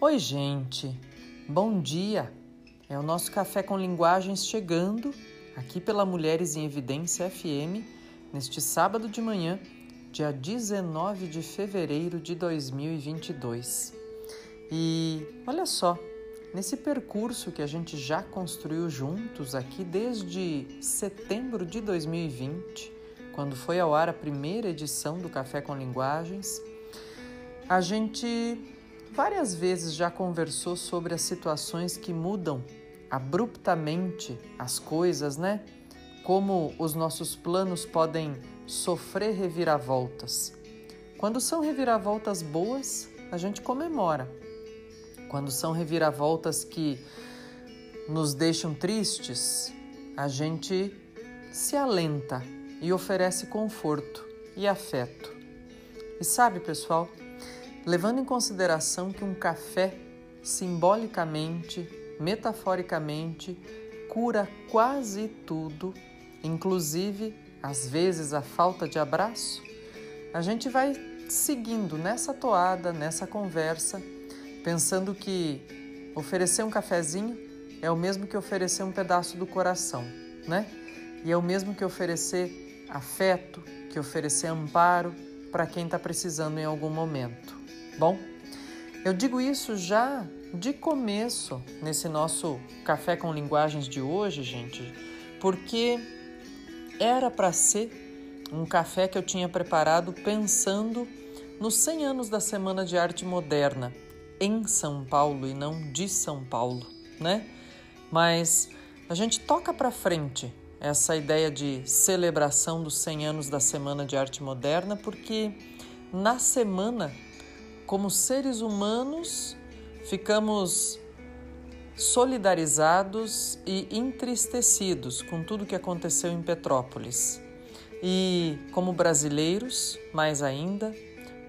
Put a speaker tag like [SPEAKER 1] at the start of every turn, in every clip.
[SPEAKER 1] Oi, gente. Bom dia. É o nosso café com linguagens chegando aqui pela Mulheres em Evidência FM neste sábado de manhã, dia 19 de fevereiro de 2022. E olha só, nesse percurso que a gente já construiu juntos aqui desde setembro de 2020, quando foi ao ar a primeira edição do Café com Linguagens, a gente várias vezes já conversou sobre as situações que mudam abruptamente as coisas, né? Como os nossos planos podem sofrer reviravoltas. Quando são reviravoltas boas, a gente comemora. Quando são reviravoltas que nos deixam tristes, a gente se alenta e oferece conforto e afeto. E sabe, pessoal, levando em consideração que um café simbolicamente, metaforicamente, cura quase tudo, inclusive às vezes a falta de abraço, a gente vai seguindo nessa toada, nessa conversa, pensando que oferecer um cafezinho é o mesmo que oferecer um pedaço do coração, né? E é o mesmo que oferecer afeto, que oferecer amparo para quem está precisando em algum momento. Bom, eu digo isso já de começo nesse nosso café com linguagens de hoje, gente, porque era para ser um café que eu tinha preparado pensando nos 100 anos da Semana de Arte Moderna em São Paulo e não de São Paulo, né? Mas a gente toca para frente essa ideia de celebração dos 100 anos da Semana de Arte Moderna, porque na semana como seres humanos, ficamos solidarizados e entristecidos com tudo que aconteceu em Petrópolis. E como brasileiros, mais ainda,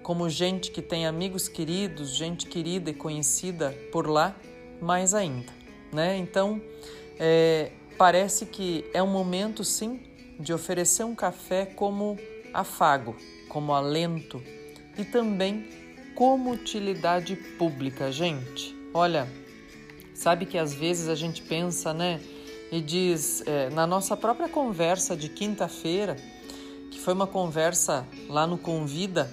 [SPEAKER 1] como gente que tem amigos queridos, gente querida e conhecida por lá, mais ainda, né? Então, é, parece que é um momento, sim, de oferecer um café como afago, como alento e também como utilidade pública, gente. Olha, sabe que às vezes a gente pensa, né? E diz, é, na nossa própria conversa de quinta-feira, que foi uma conversa lá no Convida,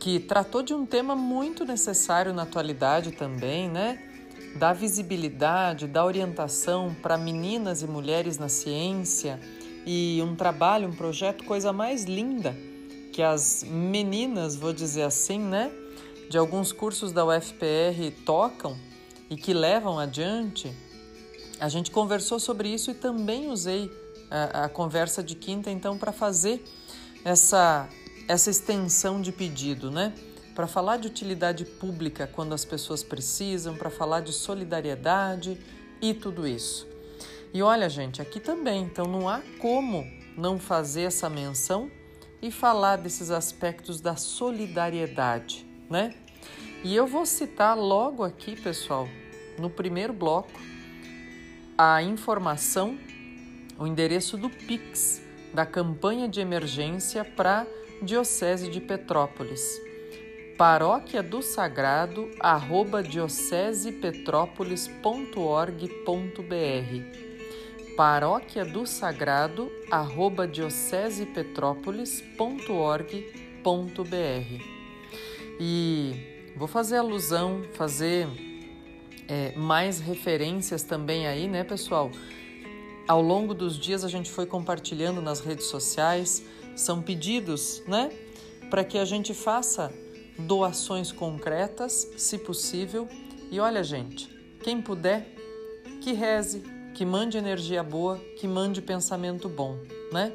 [SPEAKER 1] que tratou de um tema muito necessário na atualidade também, né? Da visibilidade, da orientação para meninas e mulheres na ciência e um trabalho, um projeto, coisa mais linda que as meninas, vou dizer assim, né? De alguns cursos da UFPR tocam e que levam adiante, a gente conversou sobre isso e também usei a, a conversa de quinta então para fazer essa essa extensão de pedido, né? Para falar de utilidade pública quando as pessoas precisam, para falar de solidariedade e tudo isso. E olha, gente, aqui também, então não há como não fazer essa menção e falar desses aspectos da solidariedade né? E eu vou citar logo aqui, pessoal, no primeiro bloco, a informação, o endereço do Pix da campanha de emergência para Diocese de Petrópolis. Paróquia do Sagrado, arroba diocesepetrópolis.org.br Paróquia do Sagrado, arroba diocesepetrópolis.org.br e vou fazer alusão, fazer é, mais referências também aí, né, pessoal? Ao longo dos dias a gente foi compartilhando nas redes sociais, são pedidos, né, para que a gente faça doações concretas, se possível. E olha, gente, quem puder, que reze, que mande energia boa, que mande pensamento bom, né?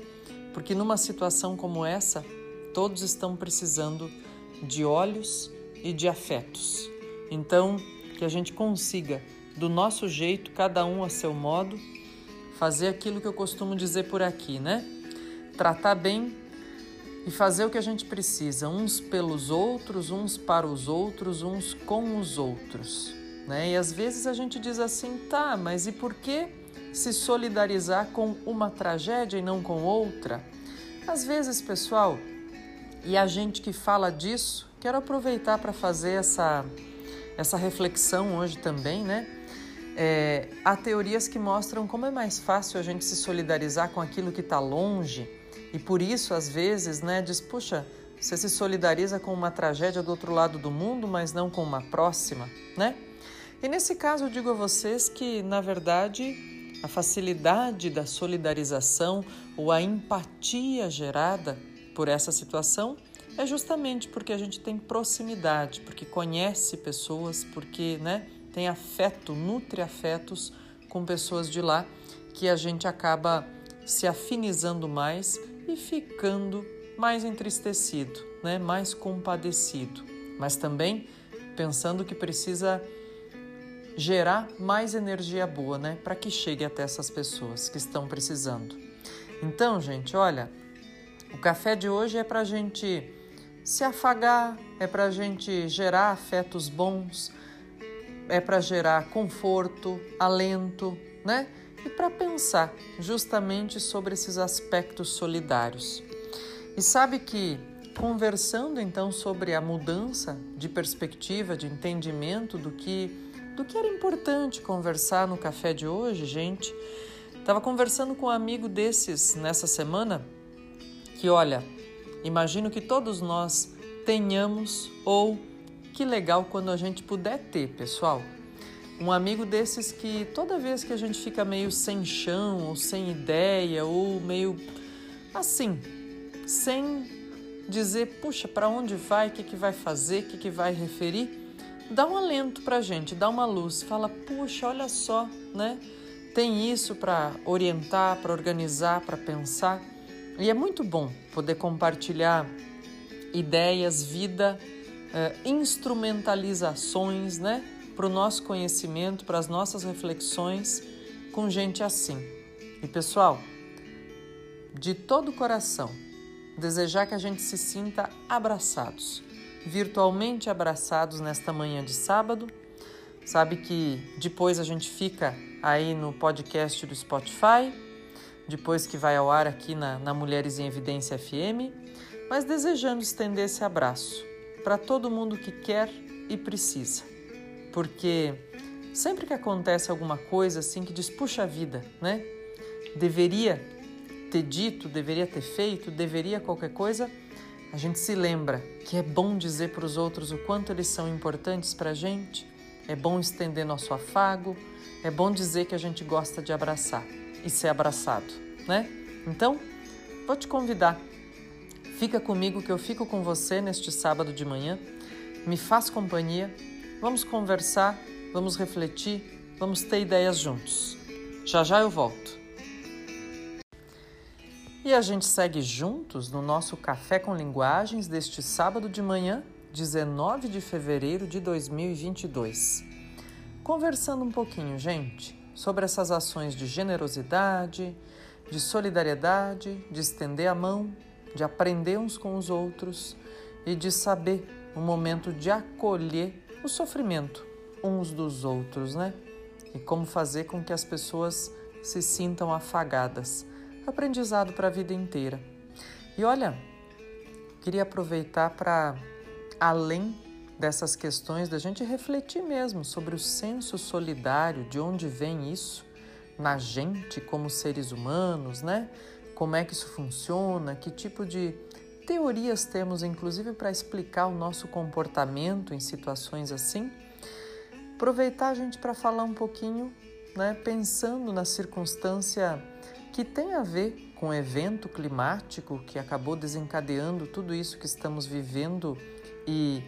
[SPEAKER 1] Porque numa situação como essa, todos estão precisando de olhos e de afetos. Então, que a gente consiga, do nosso jeito, cada um a seu modo, fazer aquilo que eu costumo dizer por aqui, né? Tratar bem e fazer o que a gente precisa, uns pelos outros, uns para os outros, uns com os outros. Né? E às vezes a gente diz assim, tá, mas e por que se solidarizar com uma tragédia e não com outra? Às vezes, pessoal, e a gente que fala disso, quero aproveitar para fazer essa, essa reflexão hoje também, né? É, há teorias que mostram como é mais fácil a gente se solidarizar com aquilo que está longe e por isso, às vezes, né, diz, puxa, você se solidariza com uma tragédia do outro lado do mundo, mas não com uma próxima, né? E nesse caso, eu digo a vocês que, na verdade, a facilidade da solidarização ou a empatia gerada por essa situação é justamente porque a gente tem proximidade, porque conhece pessoas, porque né, tem afeto, nutre afetos com pessoas de lá, que a gente acaba se afinizando mais e ficando mais entristecido, né, mais compadecido, mas também pensando que precisa gerar mais energia boa, né, para que chegue até essas pessoas que estão precisando. Então, gente, olha, o café de hoje é para a gente se afagar, é para a gente gerar afetos bons, é para gerar conforto, alento, né? E para pensar justamente sobre esses aspectos solidários. E sabe que conversando então sobre a mudança de perspectiva, de entendimento do que do que era importante conversar no café de hoje, gente. Estava conversando com um amigo desses nessa semana que, olha, imagino que todos nós tenhamos ou que legal quando a gente puder ter, pessoal. Um amigo desses que toda vez que a gente fica meio sem chão, ou sem ideia, ou meio assim, sem dizer, puxa, para onde vai, o que, que vai fazer, o que, que vai referir, dá um alento para a gente, dá uma luz, fala, puxa, olha só, né? Tem isso para orientar, para organizar, para pensar. E é muito bom poder compartilhar ideias, vida, eh, instrumentalizações, né? Para o nosso conhecimento, para as nossas reflexões com gente assim. E pessoal, de todo o coração, desejar que a gente se sinta abraçados, virtualmente abraçados nesta manhã de sábado. Sabe que depois a gente fica aí no podcast do Spotify, depois que vai ao ar aqui na, na Mulheres em Evidência FM, mas desejando estender esse abraço para todo mundo que quer e precisa. Porque sempre que acontece alguma coisa assim que diz, puxa vida, né? Deveria ter dito, deveria ter feito, deveria qualquer coisa, a gente se lembra que é bom dizer para os outros o quanto eles são importantes para a gente, é bom estender nosso afago, é bom dizer que a gente gosta de abraçar e ser abraçado, né? Então, vou te convidar. Fica comigo que eu fico com você neste sábado de manhã. Me faz companhia. Vamos conversar, vamos refletir, vamos ter ideias juntos. Já já eu volto. E a gente segue juntos no nosso Café com Linguagens deste sábado de manhã, 19 de fevereiro de 2022. Conversando um pouquinho, gente, sobre essas ações de generosidade, de solidariedade, de estender a mão, de aprender uns com os outros e de saber o momento de acolher o sofrimento uns dos outros, né? E como fazer com que as pessoas se sintam afagadas aprendizado para a vida inteira. E olha, queria aproveitar para, além dessas questões, da gente refletir mesmo sobre o senso solidário, de onde vem isso na gente como seres humanos, né? Como é que isso funciona, que tipo de teorias temos, inclusive, para explicar o nosso comportamento em situações assim. Aproveitar a gente para falar um pouquinho, né, pensando na circunstância que tem a ver com o evento climático que acabou desencadeando tudo isso que estamos vivendo e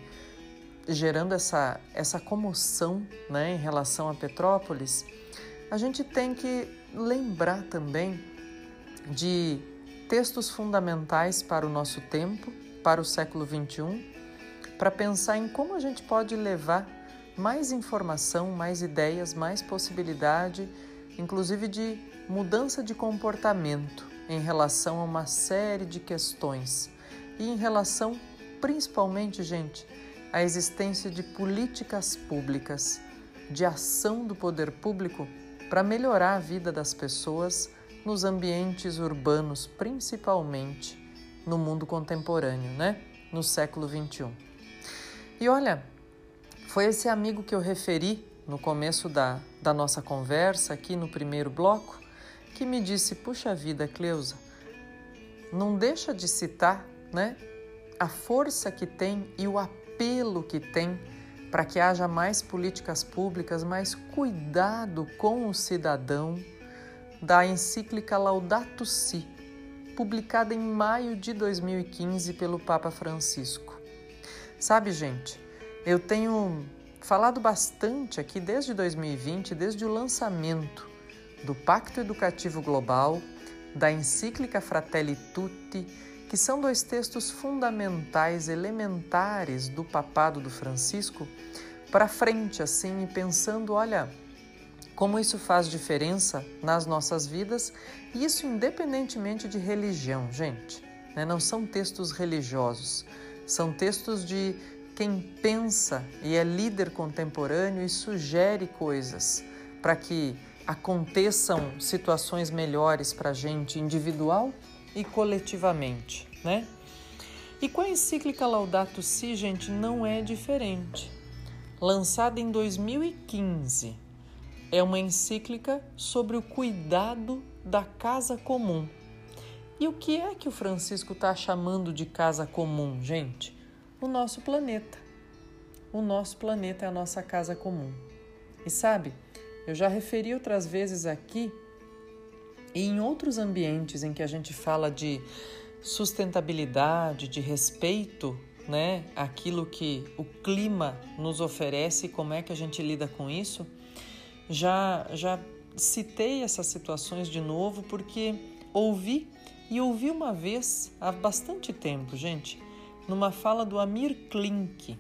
[SPEAKER 1] gerando essa, essa comoção né, em relação a Petrópolis, a gente tem que lembrar também de textos fundamentais para o nosso tempo, para o século XXI, para pensar em como a gente pode levar mais informação, mais ideias, mais possibilidade, inclusive de mudança de comportamento em relação a uma série de questões. E em relação, principalmente, gente, à existência de políticas públicas, de ação do poder público para melhorar a vida das pessoas nos ambientes urbanos, principalmente no mundo contemporâneo, né? No século 21. E olha, Foi esse amigo que eu referi no começo da, da nossa conversa, aqui no primeiro bloco, que me disse: Puxa vida, Cleusa, não deixa de citar né, a força que tem e o apelo que tem para que haja mais políticas públicas, mais cuidado com o cidadão, da encíclica Laudato Si, publicada em maio de 2015 pelo Papa Francisco. Sabe, gente, eu tenho falado bastante aqui desde 2020, desde o lançamento do Pacto Educativo Global, da encíclica Fratelli Tutti, que são dois textos fundamentais, elementares do papado do Francisco, para frente assim e pensando, olha, como isso faz diferença nas nossas vidas, e isso independentemente de religião, gente. Né? Não são textos religiosos, são textos de quem pensa e é líder contemporâneo e sugere coisas para que aconteçam situações melhores para a gente individual e coletivamente, né? E com a encíclica Laudato Si, gente, não é diferente. Lançada em 2015, é uma encíclica sobre o cuidado da casa comum. E o que é que o Francisco está chamando de casa comum, gente? o nosso planeta. O nosso planeta é a nossa casa comum. E sabe, eu já referi outras vezes aqui e em outros ambientes em que a gente fala de sustentabilidade, de respeito, né, aquilo que o clima nos oferece como é que a gente lida com isso, já já citei essas situações de novo porque ouvi e ouvi uma vez há bastante tempo, gente, numa fala do Amir Klink,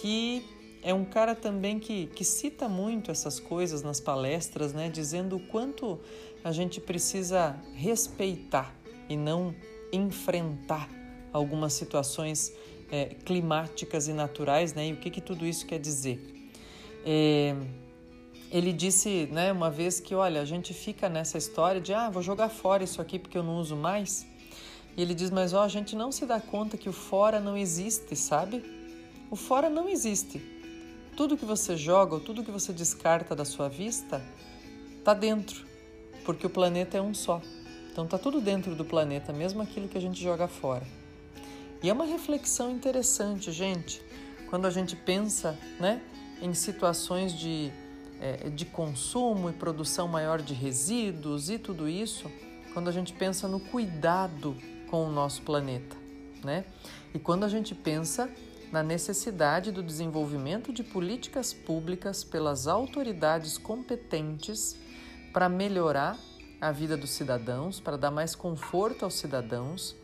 [SPEAKER 1] que é um cara também que, que cita muito essas coisas nas palestras, né, dizendo o quanto a gente precisa respeitar e não enfrentar algumas situações é, climáticas e naturais, né, e o que, que tudo isso quer dizer. É, ele disse né, uma vez que, olha, a gente fica nessa história de, ah, vou jogar fora isso aqui porque eu não uso mais. E ele diz: Mas ó, a gente não se dá conta que o fora não existe, sabe? O fora não existe. Tudo que você joga ou tudo que você descarta da sua vista está dentro, porque o planeta é um só. Então está tudo dentro do planeta, mesmo aquilo que a gente joga fora. E é uma reflexão interessante, gente, quando a gente pensa né, em situações de, é, de consumo e produção maior de resíduos e tudo isso, quando a gente pensa no cuidado com o nosso planeta, né? E quando a gente pensa na necessidade do desenvolvimento de políticas públicas pelas autoridades competentes para melhorar a vida dos cidadãos, para dar mais conforto aos cidadãos,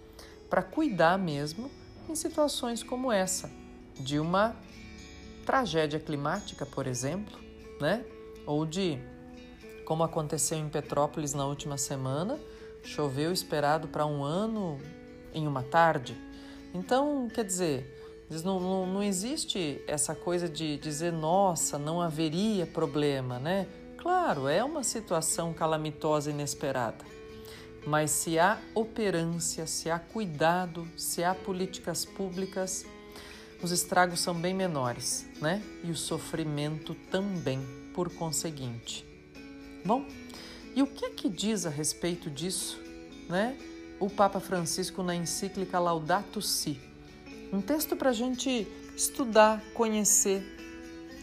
[SPEAKER 1] para cuidar mesmo em situações como essa, de uma tragédia climática, por exemplo, né? Ou de como aconteceu em Petrópolis na última semana, Choveu esperado para um ano em uma tarde. Então, quer dizer, não, não, não existe essa coisa de dizer, nossa, não haveria problema, né? Claro, é uma situação calamitosa inesperada. Mas se há operância, se há cuidado, se há políticas públicas, os estragos são bem menores, né? E o sofrimento também, por conseguinte. Bom, e o que é que diz a respeito disso, né? O Papa Francisco na encíclica Laudato Si. Um texto para a gente estudar, conhecer,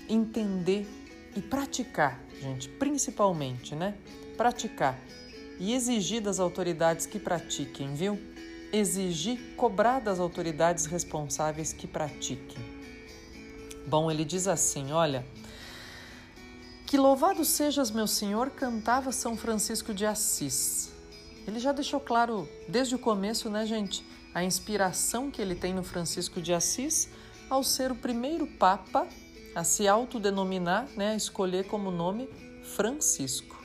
[SPEAKER 1] entender e praticar, gente, principalmente, né? Praticar e exigir das autoridades que pratiquem, viu? Exigir, cobrar das autoridades responsáveis que pratiquem. Bom, ele diz assim: olha, que louvado sejas, meu Senhor, cantava São Francisco de Assis. Ele já deixou claro desde o começo, né, gente, a inspiração que ele tem no Francisco de Assis ao ser o primeiro Papa a se autodenominar, né, a escolher como nome Francisco.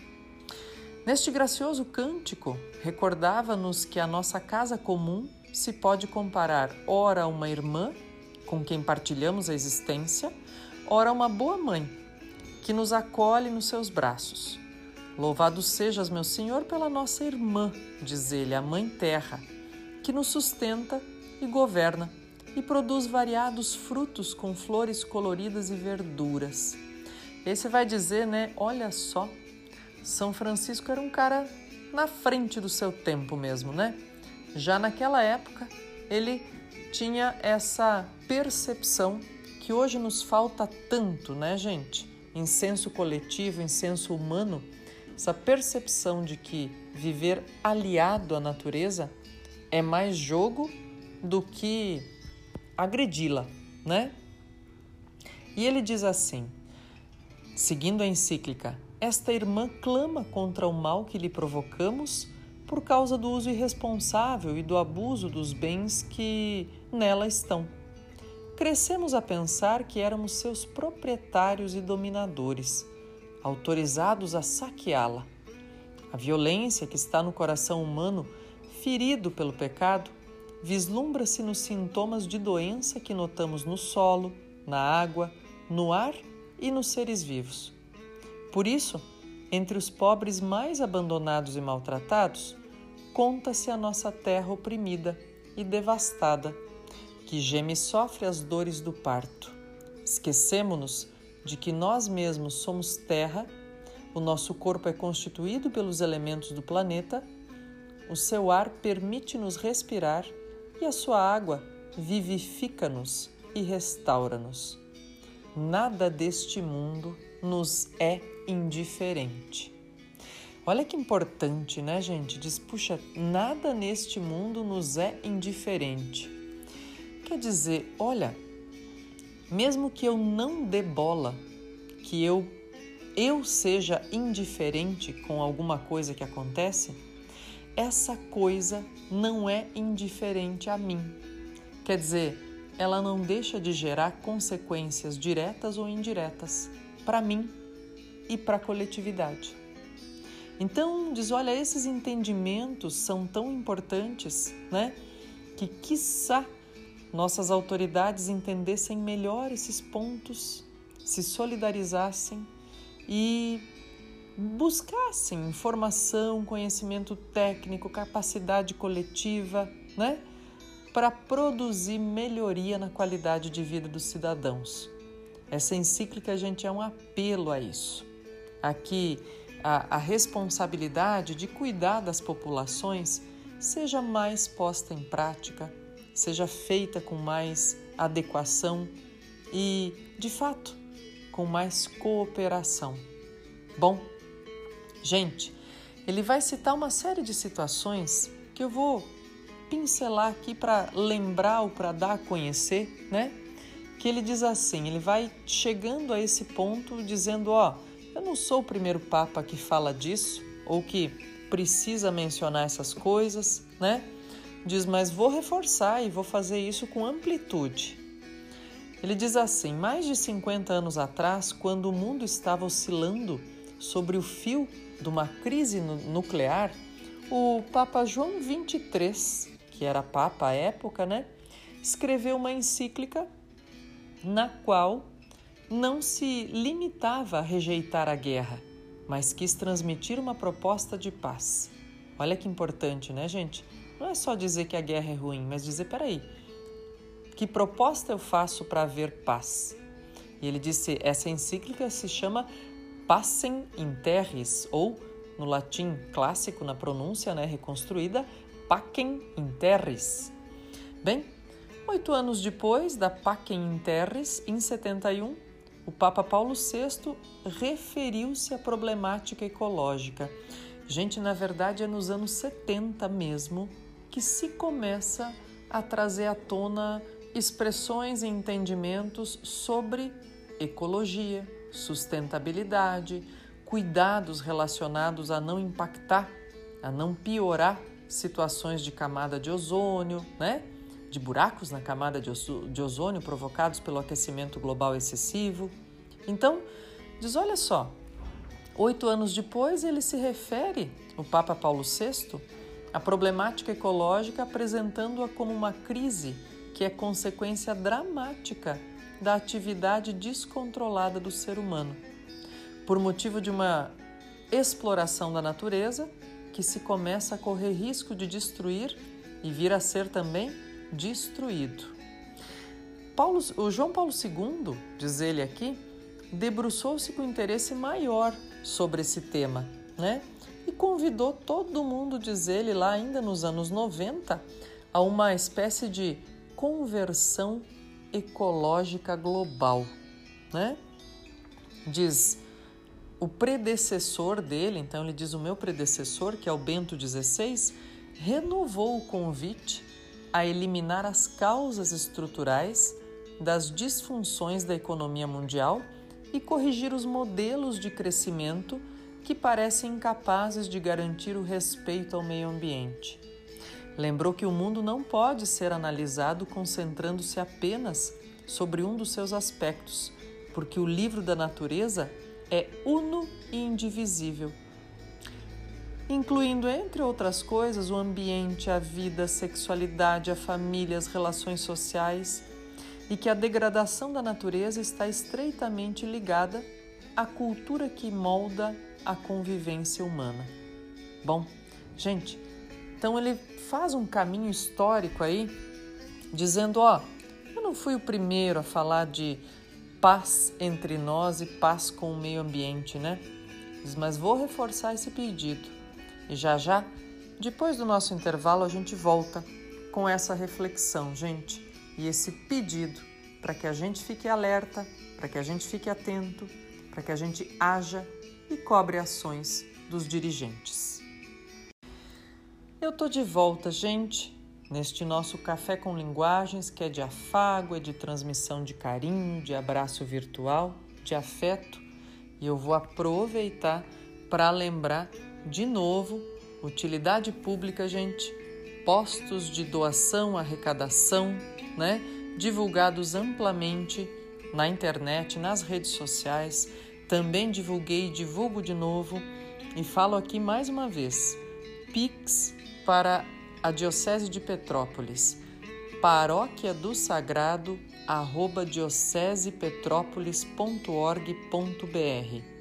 [SPEAKER 1] Neste gracioso cântico, recordava-nos que a nossa casa comum se pode comparar ora a uma irmã com quem partilhamos a existência, ora a uma boa mãe que nos acolhe nos seus braços. Louvado sejas, meu Senhor, pela nossa irmã, diz ele, a Mãe Terra, que nos sustenta e governa e produz variados frutos com flores coloridas e verduras. E você vai dizer, né? Olha só, São Francisco era um cara na frente do seu tempo mesmo, né? Já naquela época, ele tinha essa percepção que hoje nos falta tanto, né, gente? Em senso coletivo, em senso humano, essa percepção de que viver aliado à natureza é mais jogo do que agredi-la, né? E ele diz assim, seguindo a encíclica: Esta irmã clama contra o mal que lhe provocamos por causa do uso irresponsável e do abuso dos bens que nela estão. Crescemos a pensar que éramos seus proprietários e dominadores, autorizados a saqueá-la. A violência que está no coração humano, ferido pelo pecado, vislumbra-se nos sintomas de doença que notamos no solo, na água, no ar e nos seres vivos. Por isso, entre os pobres mais abandonados e maltratados, conta-se a nossa terra oprimida e devastada, que geme e sofre as dores do parto. Esquecemos-nos de que nós mesmos somos terra, o nosso corpo é constituído pelos elementos do planeta, o seu ar permite-nos respirar e a sua água vivifica-nos e restaura-nos. Nada deste mundo nos é indiferente. Olha que importante, né, gente? Diz, puxa, nada neste mundo nos é indiferente. Quer dizer, olha, mesmo que eu não dê bola, que eu eu seja indiferente com alguma coisa que acontece, essa coisa não é indiferente a mim. Quer dizer, ela não deixa de gerar consequências diretas ou indiretas para mim e para a coletividade. Então, diz: olha, esses entendimentos são tão importantes, né? Que, quiçá, nossas autoridades entendessem melhor esses pontos, se solidarizassem e buscassem informação, conhecimento técnico, capacidade coletiva, né? Para produzir melhoria na qualidade de vida dos cidadãos. Essa encíclica, gente, é um apelo a isso. Aqui, a, a responsabilidade de cuidar das populações seja mais posta em prática, seja feita com mais adequação e, de fato, com mais cooperação. Bom, Gente, ele vai citar uma série de situações que eu vou pincelar aqui para lembrar ou para dar a conhecer, né? Que ele diz assim, ele vai chegando a esse ponto dizendo, ó, eu não sou o primeiro papa que fala disso ou que precisa mencionar essas coisas, né? Diz, mas vou reforçar e vou fazer isso com amplitude. Ele diz assim: mais de 50 anos atrás, quando o mundo estava oscilando sobre o fio de uma crise nuclear, o Papa João XXIII, que era Papa à época, né, escreveu uma encíclica na qual não se limitava a rejeitar a guerra, mas quis transmitir uma proposta de paz. Olha que importante, né, gente? Não é só dizer que a guerra é ruim, mas dizer, peraí, que proposta eu faço para haver paz? E ele disse, essa encíclica se chama passem in terris, ou, no latim clássico, na pronúncia né, reconstruída, pacem in terris. Bem, oito anos depois da pacem in terris, em 71, o Papa Paulo VI referiu-se à problemática ecológica. Gente, na verdade é nos anos 70 mesmo que se começa a trazer à tona expressões e entendimentos sobre ecologia, sustentabilidade, cuidados relacionados a não impactar, a não piorar situações de camada de ozônio, né? de buracos na camada de ozônio provocados pelo aquecimento global excessivo. Então, diz: olha só, oito anos depois ele se refere, o Papa Paulo VI, à problemática ecológica, apresentando-a como uma crise que é consequência dramática da atividade descontrolada do ser humano, por motivo de uma exploração da natureza que se começa a correr risco de destruir e vir a ser também destruído. Paulo, o João Paulo II, diz ele aqui, debruçou-se com interesse maior sobre esse tema, né? E convidou todo mundo, diz ele, lá ainda nos anos 90, a uma espécie de conversão ecológica global, né? Diz o predecessor dele, então ele diz o meu predecessor, que é o Bento XVI, renovou o convite a eliminar as causas estruturais das disfunções da economia mundial e corrigir os modelos de crescimento que parecem incapazes de garantir o respeito ao meio ambiente. Lembrou que o mundo não pode ser analisado concentrando-se apenas sobre um dos seus aspectos, porque o livro da natureza é uno e indivisível, incluindo, entre outras coisas, o ambiente, a vida, a sexualidade, a família, as relações sociais e que a degradação da natureza está estreitamente ligada à cultura que molda a convivência humana. Bom, gente, então ele faz um caminho histórico aí, dizendo: ó, eu não fui o primeiro a falar de paz entre nós e paz com o meio ambiente, né? Mas vou reforçar esse pedido. E já já, depois do nosso intervalo, a gente volta com essa reflexão, gente e esse pedido para que a gente fique alerta, para que a gente fique atento, para que a gente haja e cobre ações dos dirigentes. Eu tô de volta, gente, neste nosso café com linguagens que é de afago, é de transmissão de carinho, de abraço virtual, de afeto, e eu vou aproveitar para lembrar de novo utilidade pública, gente, postos de doação, arrecadação, né? divulgados amplamente na internet, nas redes sociais. Também divulguei e divulgo de novo e falo aqui mais uma vez: Pix para a Diocese de Petrópolis, paróquia do sagrado arroba diocesepetrópolis.org.br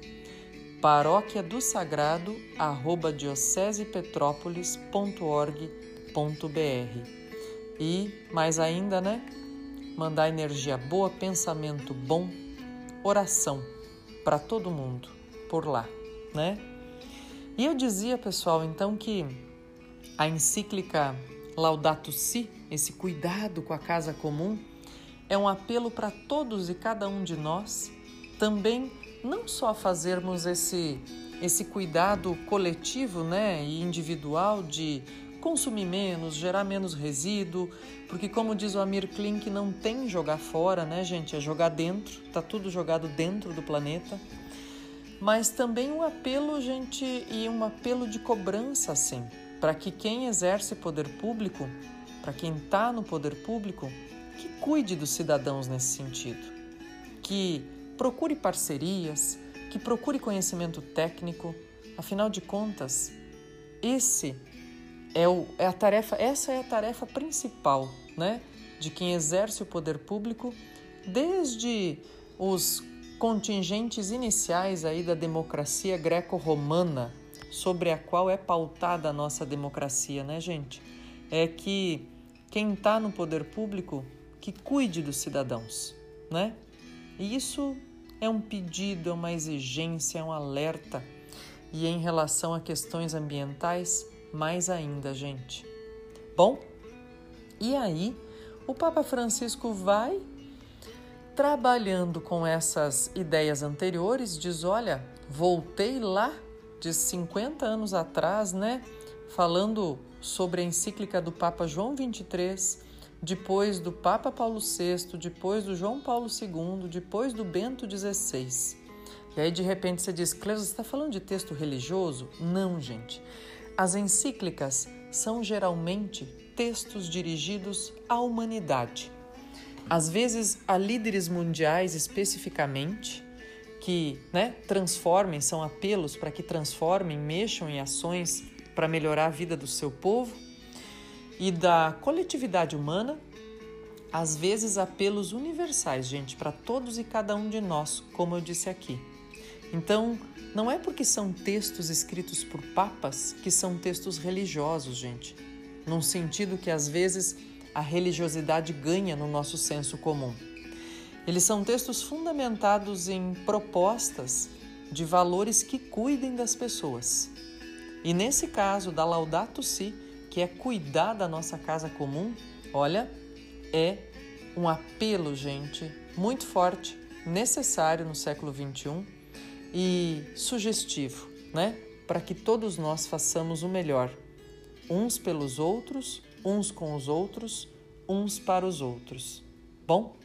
[SPEAKER 1] paróquia do sagrado arroba diocesepetrópolis.org.br e mais ainda, né? Mandar energia boa, pensamento bom, oração para todo mundo por lá, né? E eu dizia, pessoal, então que a encíclica Laudato Si, esse cuidado com a casa comum, é um apelo para todos e cada um de nós também não só fazermos esse esse cuidado coletivo, né, e individual de consumir menos, gerar menos resíduo, porque como diz o Amir Klink, não tem jogar fora, né, gente? É jogar dentro, tá tudo jogado dentro do planeta. Mas também um apelo, gente, e um apelo de cobrança, assim, para que quem exerce poder público, para quem está no poder público, que cuide dos cidadãos nesse sentido, que procure parcerias, que procure conhecimento técnico. Afinal de contas, esse é, o, é a tarefa, essa é a tarefa principal, né, de quem exerce o poder público, desde os contingentes iniciais aí da democracia greco-romana, sobre a qual é pautada a nossa democracia, né, gente? É que quem está no poder público que cuide dos cidadãos, né? E isso é um pedido, é uma exigência, é um alerta. E em relação a questões ambientais, mais ainda, gente. Bom, e aí o Papa Francisco vai trabalhando com essas ideias anteriores, diz: olha, voltei lá de 50 anos atrás, né? Falando sobre a encíclica do Papa João 23, depois do Papa Paulo VI, depois do João Paulo II, depois do Bento XVI. E aí de repente você diz, Cleusa, você está falando de texto religioso? Não, gente. As encíclicas são geralmente textos dirigidos à humanidade. Às vezes a líderes mundiais especificamente, que né, transformem, são apelos para que transformem, mexam em ações para melhorar a vida do seu povo e da coletividade humana, às vezes apelos universais, gente, para todos e cada um de nós, como eu disse aqui. Então, não é porque são textos escritos por papas que são textos religiosos, gente. Num sentido que às vezes a religiosidade ganha no nosso senso comum. Eles são textos fundamentados em propostas de valores que cuidem das pessoas. E nesse caso da Laudato Si, que é cuidar da nossa casa comum, olha, é um apelo, gente, muito forte, necessário no século XXI e sugestivo, né? Para que todos nós façamos o melhor, uns pelos outros, uns com os outros, uns para os outros. Bom?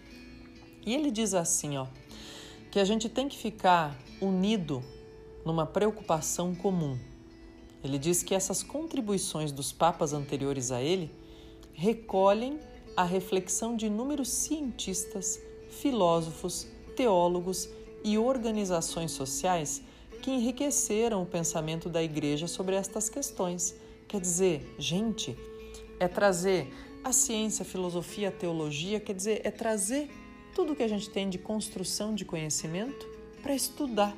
[SPEAKER 1] E ele diz assim, ó, que a gente tem que ficar unido numa preocupação comum. Ele diz que essas contribuições dos papas anteriores a ele recolhem a reflexão de inúmeros cientistas, filósofos, teólogos e organizações sociais que enriqueceram o pensamento da igreja sobre estas questões. Quer dizer, gente, é trazer a ciência, a filosofia, a teologia, quer dizer, é trazer tudo que a gente tem de construção de conhecimento para estudar,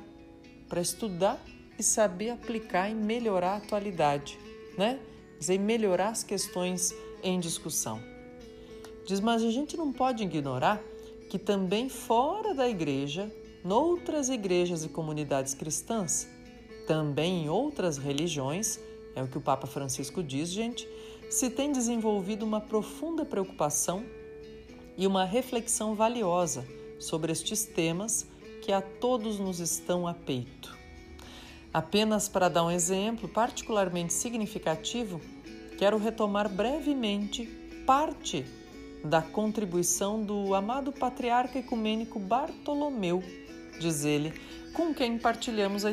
[SPEAKER 1] para estudar e saber aplicar e melhorar a atualidade, né? Quer dizer, melhorar as questões em discussão. Diz, mas a gente não pode ignorar que também fora da igreja, noutras igrejas e comunidades cristãs, também em outras religiões, é o que o Papa Francisco diz, gente, se tem desenvolvido uma profunda preocupação e uma reflexão valiosa sobre estes temas que a todos nos estão a peito. Apenas para dar um exemplo particularmente significativo, quero retomar brevemente parte da contribuição do amado patriarca ecumênico Bartolomeu, diz ele, com quem partilhamos a,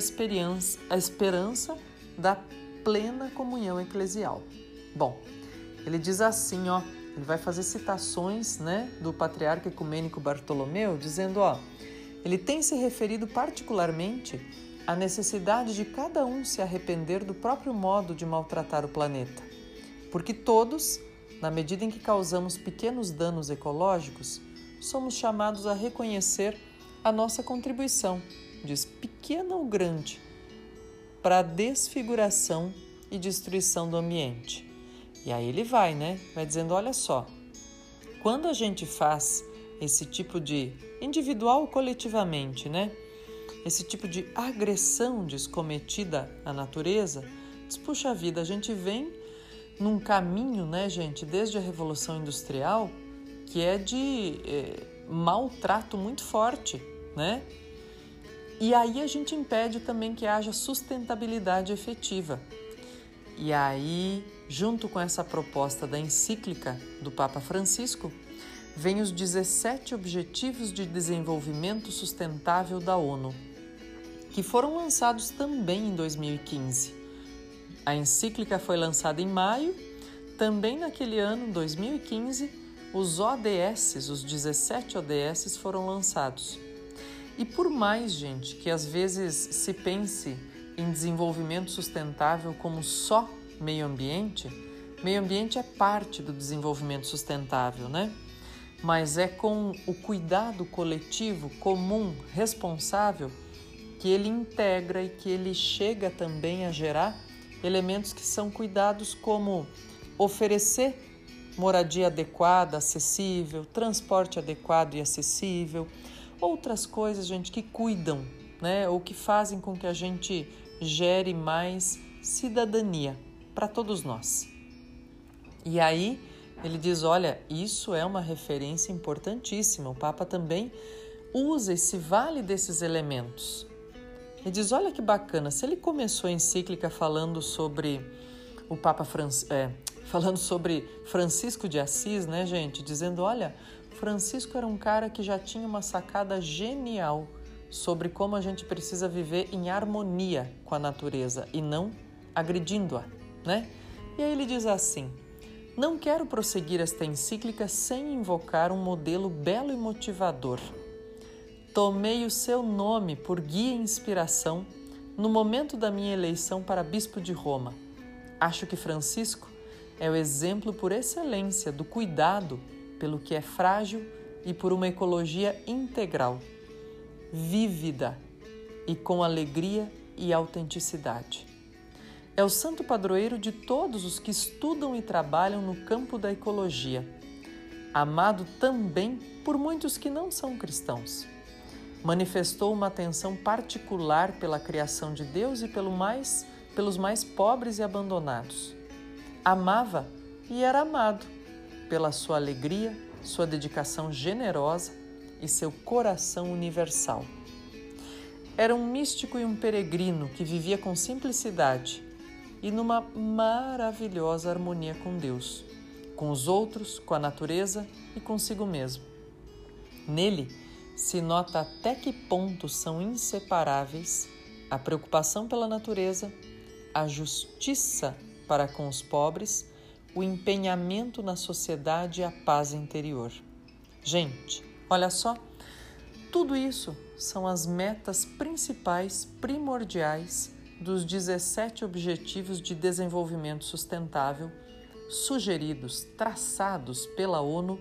[SPEAKER 1] a esperança da plena comunhão eclesial. Bom, ele diz assim, ó, ele vai fazer citações né, do patriarca ecumênico Bartolomeu, dizendo: ó, ele tem se referido particularmente à necessidade de cada um se arrepender do próprio modo de maltratar o planeta. Porque todos, na medida em que causamos pequenos danos ecológicos, somos chamados a reconhecer a nossa contribuição, diz pequena ou grande, para a desfiguração e destruição do ambiente. E aí ele vai, né? Vai dizendo: olha só, quando a gente faz esse tipo de individual ou coletivamente, né? Esse tipo de agressão descometida à natureza, diz, puxa vida, a gente vem num caminho, né, gente, desde a Revolução Industrial, que é de é, maltrato muito forte, né? E aí a gente impede também que haja sustentabilidade efetiva. E aí Junto com essa proposta da encíclica do Papa Francisco, vem os 17 Objetivos de Desenvolvimento Sustentável da ONU, que foram lançados também em 2015. A encíclica foi lançada em maio, também naquele ano, 2015, os ODS, os 17 ODS foram lançados. E por mais, gente, que às vezes se pense em desenvolvimento sustentável como só meio ambiente, meio ambiente é parte do desenvolvimento sustentável, né? Mas é com o cuidado coletivo, comum, responsável, que ele integra e que ele chega também a gerar elementos que são cuidados como oferecer moradia adequada, acessível, transporte adequado e acessível, outras coisas, gente, que cuidam, né, ou que fazem com que a gente gere mais cidadania para todos nós. E aí ele diz: olha, isso é uma referência importantíssima. O Papa também usa e se vale desses elementos. Ele diz: olha que bacana, se ele começou a encíclica falando sobre o Papa Francisco. É, falando sobre Francisco de Assis, né, gente? Dizendo: olha, Francisco era um cara que já tinha uma sacada genial sobre como a gente precisa viver em harmonia com a natureza e não agredindo-a né? E aí ele diz assim: Não quero prosseguir esta encíclica sem invocar um modelo belo e motivador. Tomei o seu nome por guia e inspiração no momento da minha eleição para bispo de Roma. Acho que Francisco é o exemplo por excelência do cuidado pelo que é frágil e por uma ecologia integral, vívida e com alegria e autenticidade. É o santo padroeiro de todos os que estudam e trabalham no campo da ecologia. amado também por muitos que não são cristãos. Manifestou uma atenção particular pela criação de Deus e pelo mais, pelos mais pobres e abandonados. Amava e era amado pela sua alegria, sua dedicação generosa e seu coração universal. Era um místico e um peregrino que vivia com simplicidade e numa maravilhosa harmonia com Deus, com os outros, com a natureza e consigo mesmo. Nele se nota até que ponto são inseparáveis a preocupação pela natureza, a justiça para com os pobres, o empenhamento na sociedade e a paz interior. Gente, olha só, tudo isso são as metas principais, primordiais dos 17 Objetivos de Desenvolvimento Sustentável sugeridos, traçados pela ONU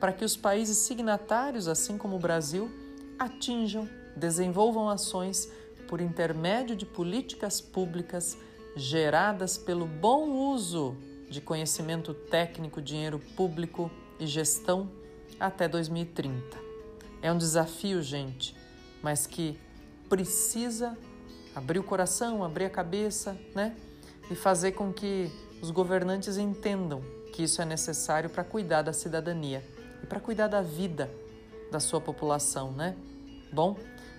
[SPEAKER 1] para que os países signatários, assim como o Brasil, atinjam, desenvolvam ações por intermédio de políticas públicas geradas pelo bom uso de conhecimento técnico, dinheiro público e gestão até 2030. É um desafio, gente, mas que precisa abrir o coração, abrir a cabeça, né? E fazer com que os governantes entendam que isso é necessário para cuidar da cidadania e para cuidar da vida da sua população, né? Bom,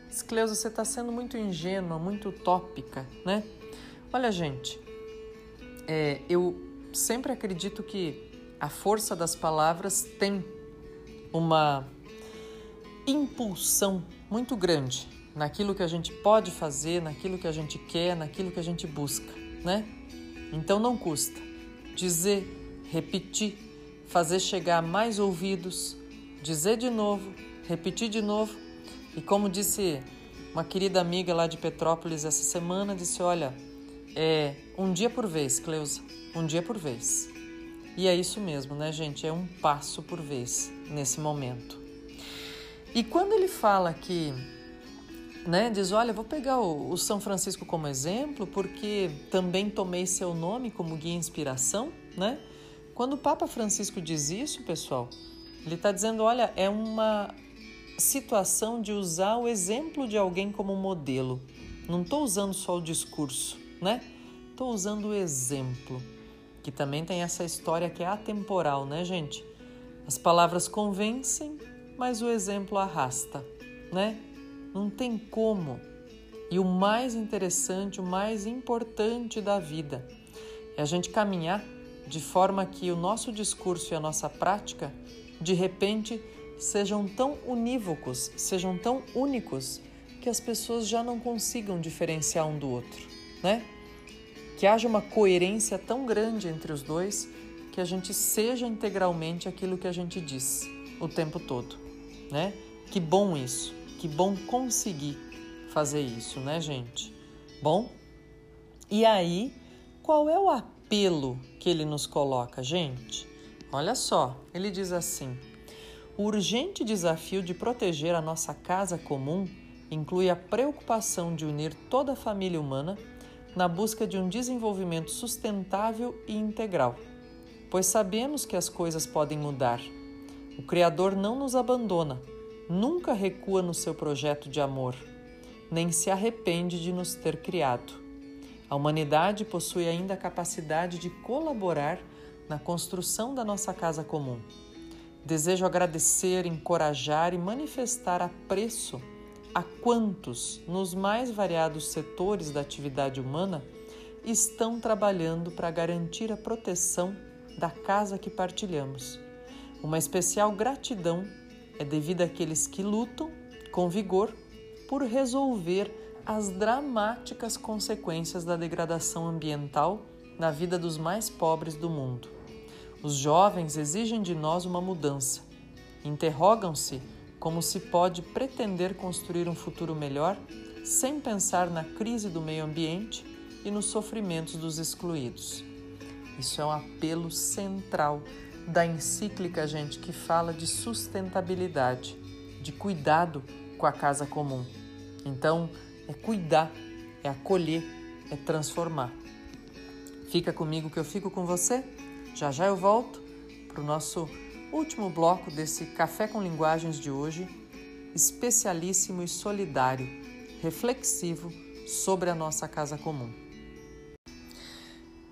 [SPEAKER 1] Escleusa, você está sendo muito ingênua, muito utópica, né? Olha, gente, é, eu sempre acredito que a força das palavras tem uma impulsão muito grande naquilo que a gente pode fazer, naquilo que a gente quer, naquilo que a gente busca, né? Então não custa dizer, repetir, fazer chegar mais ouvidos, dizer de novo, repetir de novo. E como disse uma querida amiga lá de Petrópolis essa semana, disse: Olha, é um dia por vez, Cleusa, um dia por vez. E é isso mesmo, né, gente? É um passo por vez nesse momento. E quando ele fala que, né, diz: Olha, vou pegar o, o São Francisco como exemplo, porque também tomei seu nome como guia inspiração, né? Quando o Papa Francisco diz isso, pessoal, ele está dizendo: olha, é uma situação de usar o exemplo de alguém como modelo. Não estou usando só o discurso, né? Estou usando o exemplo que também tem essa história que é atemporal, né, gente? As palavras convencem, mas o exemplo arrasta, né? Não tem como. E o mais interessante, o mais importante da vida é a gente caminhar de forma que o nosso discurso e a nossa prática, de repente, sejam tão unívocos, sejam tão únicos, que as pessoas já não consigam diferenciar um do outro, né? que haja uma coerência tão grande entre os dois que a gente seja integralmente aquilo que a gente diz o tempo todo, né? Que bom isso, que bom conseguir fazer isso, né, gente? Bom, e aí, qual é o apelo que ele nos coloca, gente? Olha só, ele diz assim: o urgente desafio de proteger a nossa casa comum inclui a preocupação de unir toda a família humana na busca de um desenvolvimento sustentável e integral, pois sabemos que as coisas podem mudar. O Criador não nos abandona, nunca recua no seu projeto de amor, nem se arrepende de nos ter criado. A humanidade possui ainda a capacidade de colaborar na construção da nossa casa comum. Desejo agradecer, encorajar e manifestar apreço a quantos, nos mais variados setores da atividade humana, estão trabalhando para garantir a proteção da casa que partilhamos. Uma especial gratidão é devida àqueles que lutam com vigor por resolver as dramáticas consequências da degradação ambiental na vida dos mais pobres do mundo. Os jovens exigem de nós uma mudança. Interrogam-se como se pode pretender construir um futuro melhor sem pensar na crise do meio ambiente e nos sofrimentos dos excluídos. Isso é um apelo central da encíclica, gente, que fala de sustentabilidade, de cuidado com a casa comum. Então, é cuidar, é acolher, é transformar. Fica comigo que eu fico com você. Já já eu volto para o nosso último bloco desse Café com Linguagens de hoje, especialíssimo e solidário, reflexivo sobre a nossa casa comum.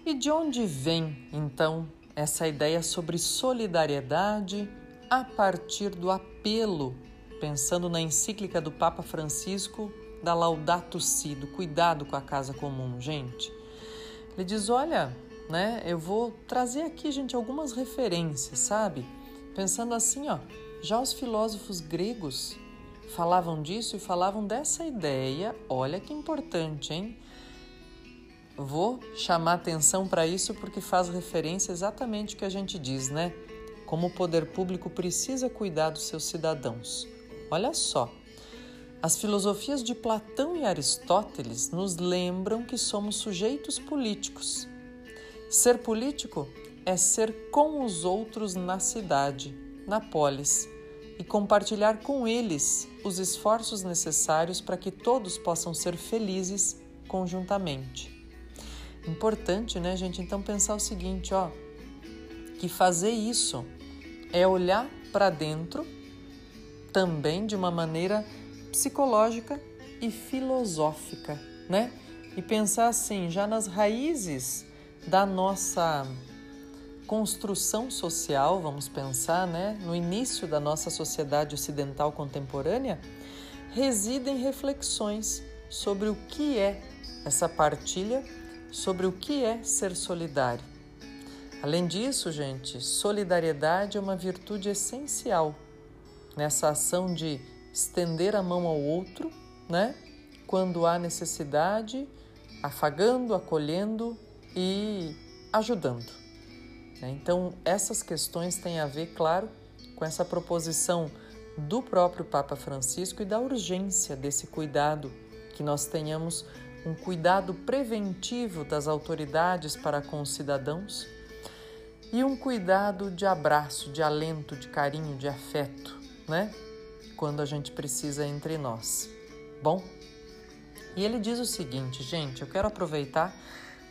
[SPEAKER 1] E de onde vem, então, essa ideia sobre solidariedade a partir do apelo, pensando na encíclica do Papa Francisco da Laudato Si, do cuidado com a casa comum, gente? Ele diz: olha, né, eu vou trazer aqui, gente, algumas referências, sabe? Pensando assim, ó, já os filósofos gregos falavam disso e falavam dessa ideia. Olha que importante, hein? Vou chamar atenção para isso porque faz referência exatamente o que a gente diz, né? Como o poder público precisa cuidar dos seus cidadãos. Olha só. As filosofias de Platão e Aristóteles nos lembram que somos sujeitos políticos. Ser político é ser com os outros na cidade, na polis, e compartilhar com eles os esforços necessários para que todos possam ser felizes conjuntamente. Importante, né, gente? Então pensar o seguinte, ó, que fazer isso é olhar para dentro também de uma maneira psicológica e filosófica, né? E pensar assim, já nas raízes da nossa construção social, vamos pensar, né, no início da nossa sociedade ocidental contemporânea, residem reflexões sobre o que é essa partilha, sobre o que é ser solidário. Além disso, gente, solidariedade é uma virtude essencial nessa ação de estender a mão ao outro, né? Quando há necessidade, afagando, acolhendo e ajudando. Né? Então, essas questões têm a ver, claro, com essa proposição do próprio Papa Francisco e da urgência desse cuidado, que nós tenhamos um cuidado preventivo das autoridades para com os cidadãos e um cuidado de abraço, de alento, de carinho, de afeto, né? Quando a gente precisa entre nós. Bom, e ele diz o seguinte, gente, eu quero aproveitar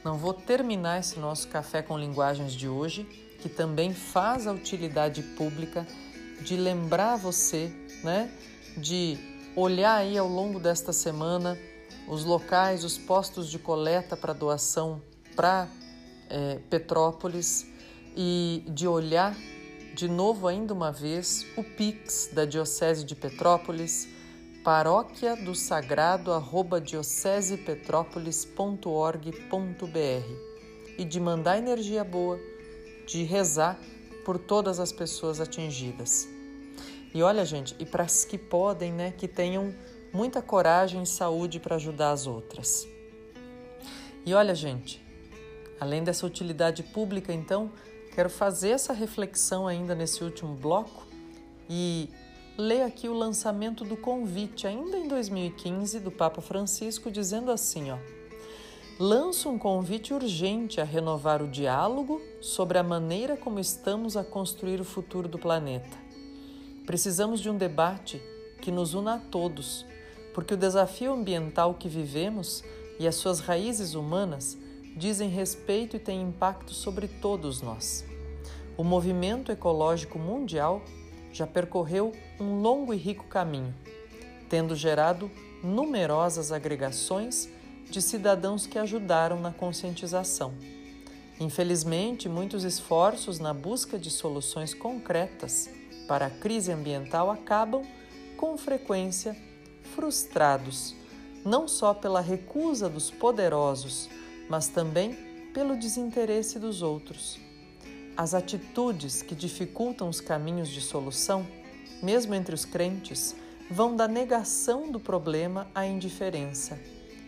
[SPEAKER 1] não vou terminar esse nosso café com linguagens de hoje, que também faz a utilidade pública de lembrar você, né, de olhar aí ao longo desta semana os locais, os postos de coleta para doação para é, Petrópolis e de olhar de novo ainda uma vez o Pix da Diocese de Petrópolis paróquia do sagrado arroba diocesepetrópolis.org.br e de mandar energia boa, de rezar por todas as pessoas atingidas. E olha, gente, e para as que podem, né, que tenham muita coragem e saúde para ajudar as outras. E olha, gente, além dessa utilidade pública, então, quero fazer essa reflexão ainda nesse último bloco e lê aqui o lançamento do convite, ainda em 2015, do Papa Francisco, dizendo assim: ó, lanço um convite urgente a renovar o diálogo sobre a maneira como estamos a construir o futuro do planeta. Precisamos de um debate que nos una a todos, porque o desafio ambiental que vivemos e as suas raízes humanas dizem respeito e têm impacto sobre todos nós. O movimento ecológico mundial já percorreu um longo e rico caminho, tendo gerado numerosas agregações de cidadãos que ajudaram na conscientização. Infelizmente, muitos esforços na busca de soluções concretas para a crise ambiental acabam, com frequência, frustrados, não só pela recusa dos poderosos, mas também pelo desinteresse dos outros. As atitudes que dificultam os caminhos de solução, mesmo entre os crentes, vão da negação do problema à indiferença,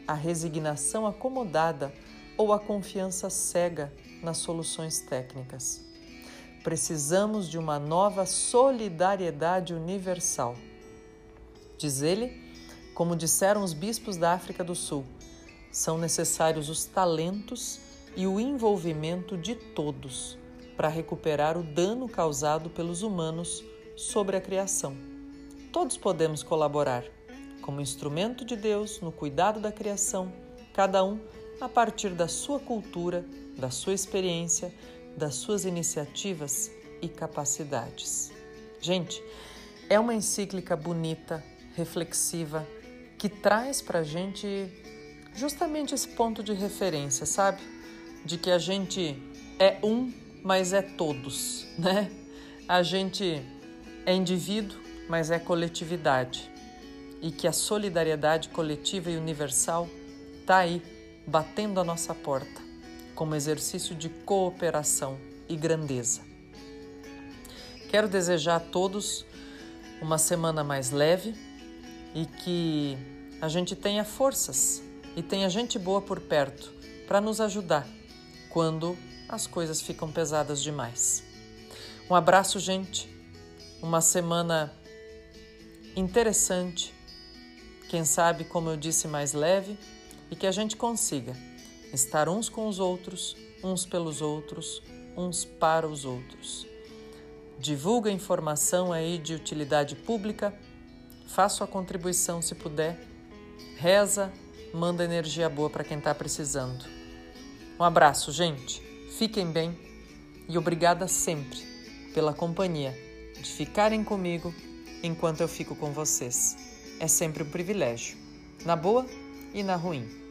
[SPEAKER 1] à resignação acomodada ou à confiança cega nas soluções técnicas. Precisamos de uma nova solidariedade universal. Diz ele, como disseram os bispos da África do Sul, são necessários os talentos e o envolvimento de todos para recuperar o dano causado pelos humanos sobre a criação. Todos podemos colaborar como instrumento de Deus no cuidado da criação, cada um a partir da sua cultura, da sua experiência, das suas iniciativas e capacidades. Gente, é uma encíclica bonita, reflexiva, que traz para a gente justamente esse ponto de referência, sabe? De que a gente é um, mas é todos, né? A gente é indivíduo, mas é coletividade. E que a solidariedade coletiva e universal está aí, batendo a nossa porta, como exercício de cooperação e grandeza. Quero desejar a todos uma semana mais leve e que a gente tenha forças e tenha gente boa por perto para nos ajudar quando as coisas ficam pesadas demais. Um abraço, gente. Uma semana interessante. Quem sabe, como eu disse, mais leve e que a gente consiga estar uns com os outros, uns pelos outros, uns para os outros. Divulga informação aí de utilidade pública, faça a contribuição se puder, reza, manda energia boa para quem está precisando. Um abraço, gente. Fiquem bem e obrigada sempre pela companhia, de ficarem comigo enquanto eu fico com vocês. É sempre um privilégio, na boa e na ruim.